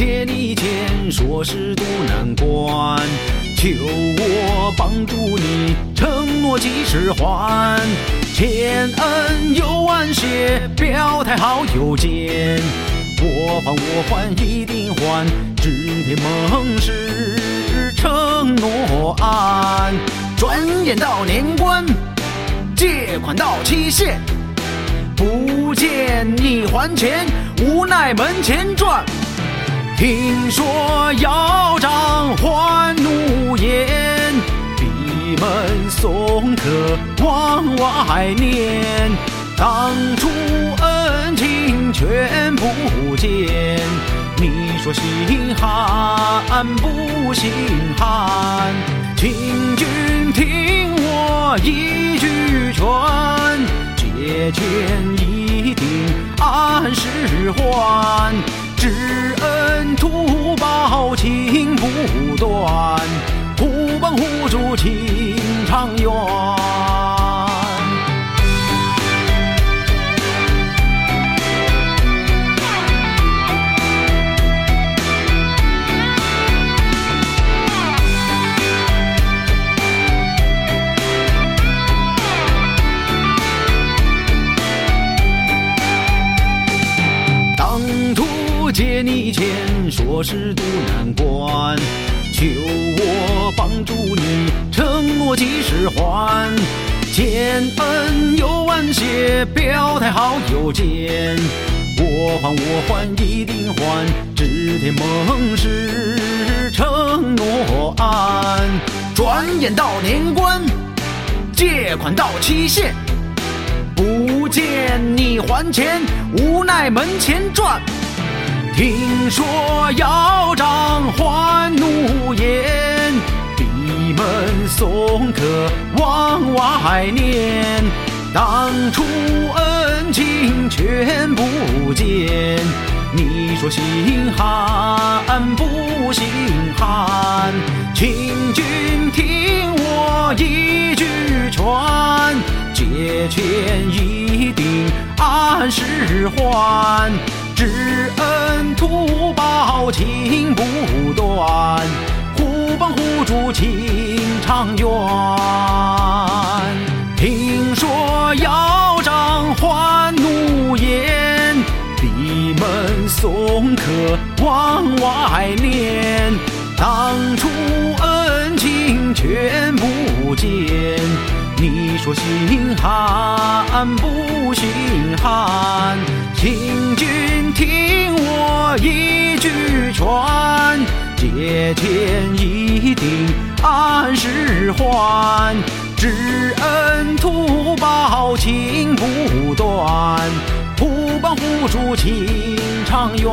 借你钱说是渡难关，求我帮助你，承诺几时还？千恩又万谢，表态好友见。我还我还一定还，指天盟誓承诺安。转眼到年关，借款到期限，不见你还钱，无奈门前转。听说要账还怒言，闭门送客往外念。当初恩情全不见，你说心寒不心寒？请君听我一句劝，借钱一定按时还，知恩图报情不断，钱，说是渡难关，求我帮助你，承诺几时还？千恩又万谢，表态好友见。我还我还一定还，指天盟誓承诺安。转眼到年关，借款到期限。不见你还钱，无奈门前转。听说要账还怒言，闭门送客往外念。当初恩情全不见，你说心寒不心寒？请君听我一句劝。借钱一定按时还，知恩图报情不断，互帮互助情长远。听说要账还怒言，闭门送客往外念。当初恩情全不见。你说心寒不心寒？借钱一定按时还，知恩图报情不断，互帮互助情长远。